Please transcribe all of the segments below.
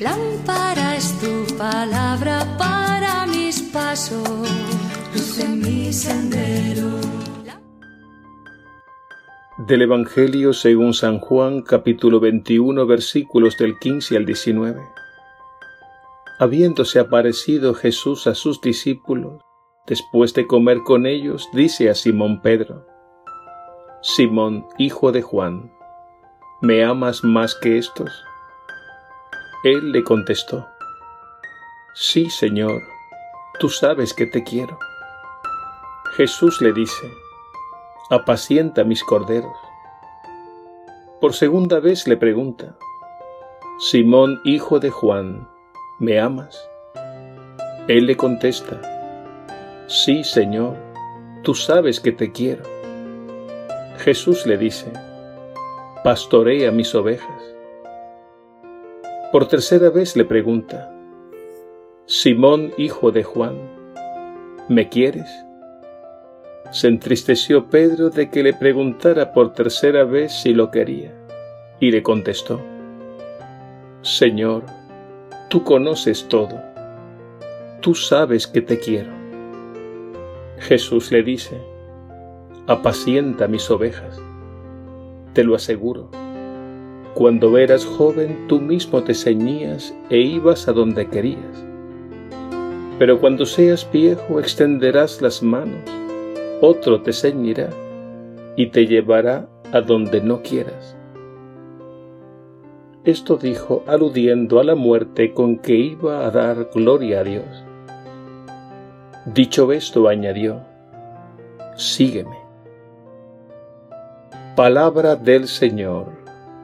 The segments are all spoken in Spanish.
Lámpara es tu palabra para mis pasos, luz en mi sendero. Del Evangelio según San Juan capítulo 21 versículos del 15 al 19. Habiéndose aparecido Jesús a sus discípulos, después de comer con ellos, dice a Simón Pedro, Simón, hijo de Juan, ¿me amas más que estos? Él le contestó, Sí, Señor, tú sabes que te quiero. Jesús le dice, Apacienta mis corderos. Por segunda vez le pregunta, Simón, hijo de Juan, ¿me amas? Él le contesta, Sí, Señor, tú sabes que te quiero. Jesús le dice, Pastorea mis ovejas. Por tercera vez le pregunta, Simón, hijo de Juan, ¿me quieres? Se entristeció Pedro de que le preguntara por tercera vez si lo quería, y le contestó, Señor, tú conoces todo, tú sabes que te quiero. Jesús le dice, apacienta mis ovejas, te lo aseguro cuando eras joven tú mismo te ceñías e ibas a donde querías. Pero cuando seas viejo extenderás las manos, otro te ceñirá y te llevará a donde no quieras. Esto dijo aludiendo a la muerte con que iba a dar gloria a Dios. Dicho esto, añadió, Sígueme. Palabra del Señor.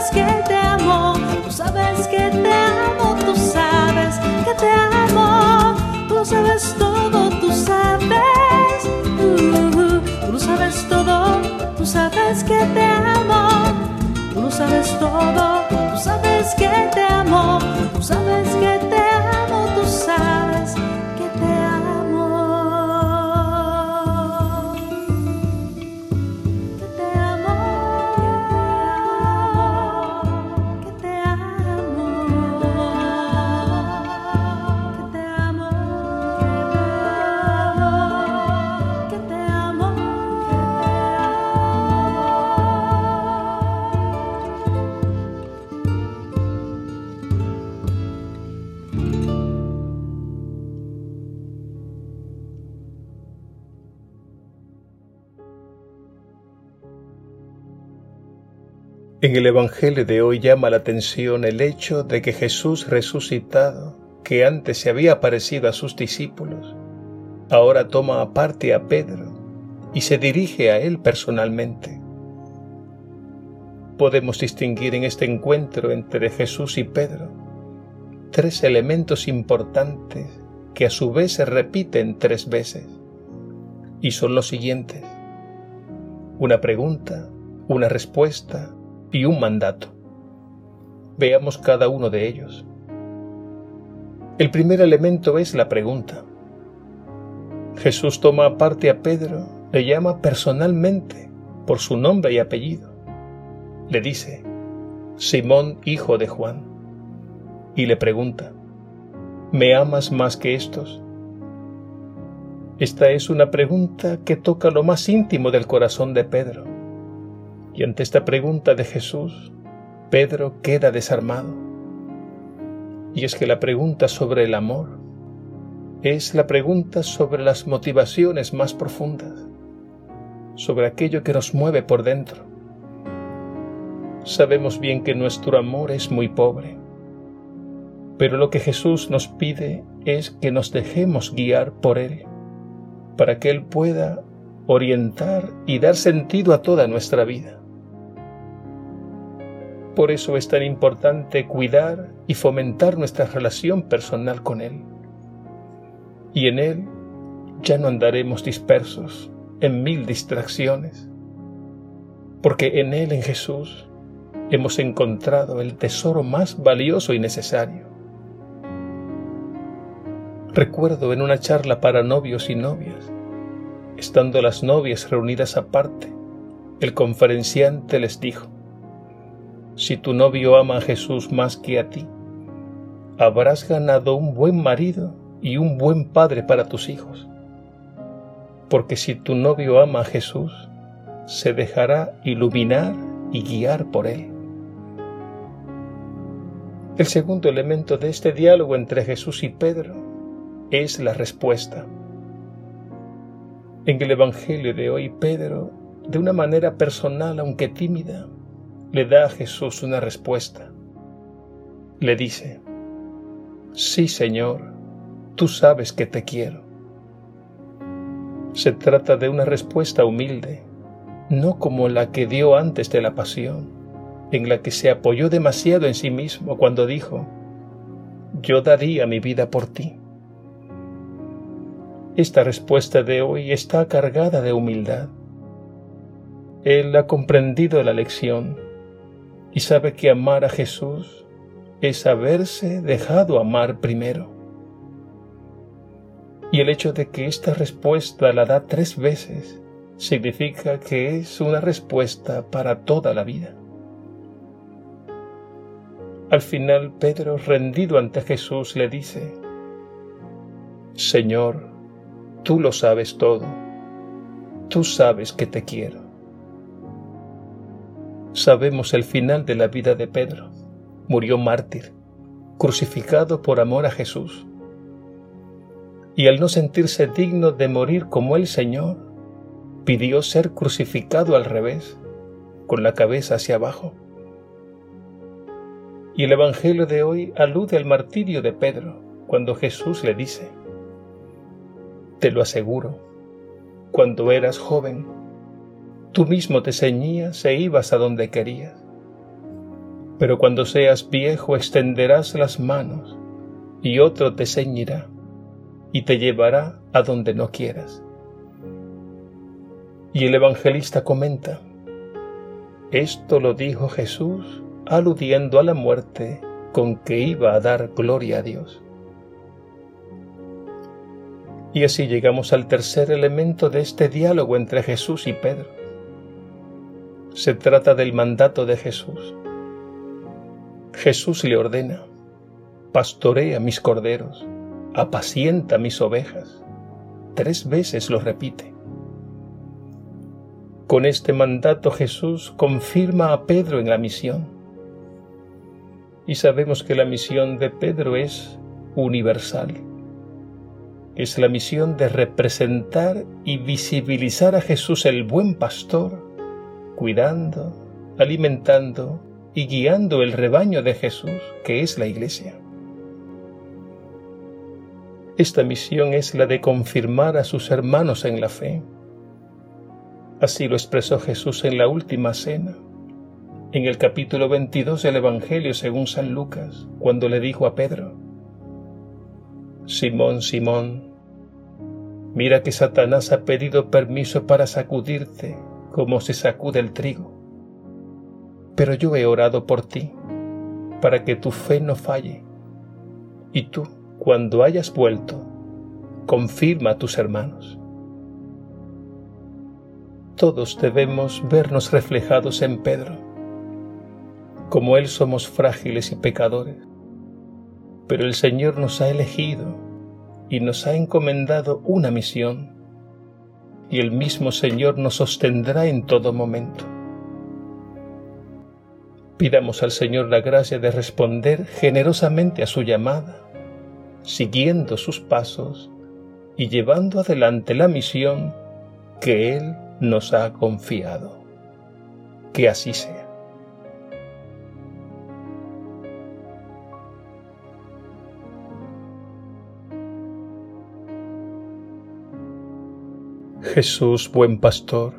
sabes que te amo, tú sabes que te amo, tú sabes que te amo, tú lo sabes todo, tú sabes, uh, tú lo sabes todo, tú sabes que te amo, tú lo sabes todo, tú sabes que te amo. En el Evangelio de hoy llama la atención el hecho de que Jesús resucitado, que antes se había aparecido a sus discípulos, ahora toma aparte a Pedro y se dirige a él personalmente, podemos distinguir en este encuentro entre Jesús y Pedro tres elementos importantes que a su vez se repiten tres veces y son los siguientes. Una pregunta, una respuesta y un mandato. Veamos cada uno de ellos. El primer elemento es la pregunta. Jesús toma aparte a Pedro, le llama personalmente por su nombre y apellido. Le dice, Simón, hijo de Juan, y le pregunta, ¿me amas más que estos? Esta es una pregunta que toca lo más íntimo del corazón de Pedro. Y ante esta pregunta de Jesús, Pedro queda desarmado. Y es que la pregunta sobre el amor es la pregunta sobre las motivaciones más profundas, sobre aquello que nos mueve por dentro. Sabemos bien que nuestro amor es muy pobre, pero lo que Jesús nos pide es que nos dejemos guiar por Él para que Él pueda orientar y dar sentido a toda nuestra vida. Por eso es tan importante cuidar y fomentar nuestra relación personal con Él. Y en Él ya no andaremos dispersos en mil distracciones, porque en Él, en Jesús, hemos encontrado el tesoro más valioso y necesario, Recuerdo en una charla para novios y novias, estando las novias reunidas aparte, el conferenciante les dijo, Si tu novio ama a Jesús más que a ti, habrás ganado un buen marido y un buen padre para tus hijos. Porque si tu novio ama a Jesús, se dejará iluminar y guiar por él. El segundo elemento de este diálogo entre Jesús y Pedro es la respuesta. En el Evangelio de hoy, Pedro, de una manera personal, aunque tímida, le da a Jesús una respuesta. Le dice, Sí, Señor, tú sabes que te quiero. Se trata de una respuesta humilde, no como la que dio antes de la pasión, en la que se apoyó demasiado en sí mismo cuando dijo, Yo daría mi vida por ti. Esta respuesta de hoy está cargada de humildad. Él ha comprendido la lección y sabe que amar a Jesús es haberse dejado amar primero. Y el hecho de que esta respuesta la da tres veces significa que es una respuesta para toda la vida. Al final Pedro, rendido ante Jesús, le dice, Señor, Tú lo sabes todo. Tú sabes que te quiero. Sabemos el final de la vida de Pedro. Murió mártir, crucificado por amor a Jesús. Y al no sentirse digno de morir como el Señor, pidió ser crucificado al revés, con la cabeza hacia abajo. Y el Evangelio de hoy alude al martirio de Pedro, cuando Jesús le dice, te lo aseguro, cuando eras joven, tú mismo te ceñías e ibas a donde querías. Pero cuando seas viejo extenderás las manos y otro te ceñirá y te llevará a donde no quieras. Y el evangelista comenta, esto lo dijo Jesús aludiendo a la muerte con que iba a dar gloria a Dios. Y así llegamos al tercer elemento de este diálogo entre Jesús y Pedro. Se trata del mandato de Jesús. Jesús le ordena, pastorea mis corderos, apacienta mis ovejas. Tres veces lo repite. Con este mandato Jesús confirma a Pedro en la misión. Y sabemos que la misión de Pedro es universal es la misión de representar y visibilizar a Jesús el buen pastor, cuidando, alimentando y guiando el rebaño de Jesús, que es la iglesia. Esta misión es la de confirmar a sus hermanos en la fe. Así lo expresó Jesús en la última cena, en el capítulo 22 del Evangelio según San Lucas, cuando le dijo a Pedro, Simón, Simón, mira que Satanás ha pedido permiso para sacudirte como se sacude el trigo. Pero yo he orado por ti, para que tu fe no falle. Y tú, cuando hayas vuelto, confirma a tus hermanos. Todos debemos vernos reflejados en Pedro como Él somos frágiles y pecadores, pero el Señor nos ha elegido y nos ha encomendado una misión, y el mismo Señor nos sostendrá en todo momento. Pidamos al Señor la gracia de responder generosamente a su llamada, siguiendo sus pasos y llevando adelante la misión que Él nos ha confiado. Que así sea. Jesús, buen pastor,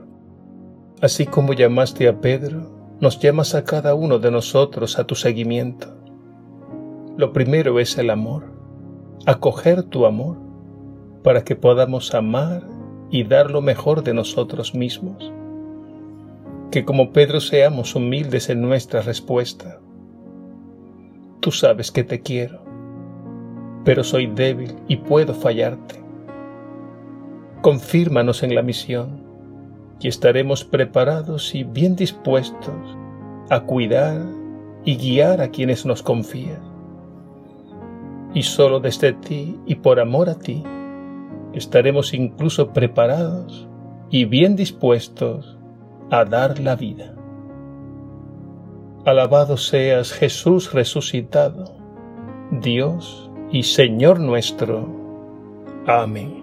así como llamaste a Pedro, nos llamas a cada uno de nosotros a tu seguimiento. Lo primero es el amor, acoger tu amor, para que podamos amar y dar lo mejor de nosotros mismos. Que como Pedro seamos humildes en nuestra respuesta. Tú sabes que te quiero, pero soy débil y puedo fallarte confírmanos en la misión y estaremos preparados y bien dispuestos a cuidar y guiar a quienes nos confían. Y solo desde ti y por amor a ti estaremos incluso preparados y bien dispuestos a dar la vida. Alabado seas Jesús resucitado, Dios y Señor nuestro. Amén.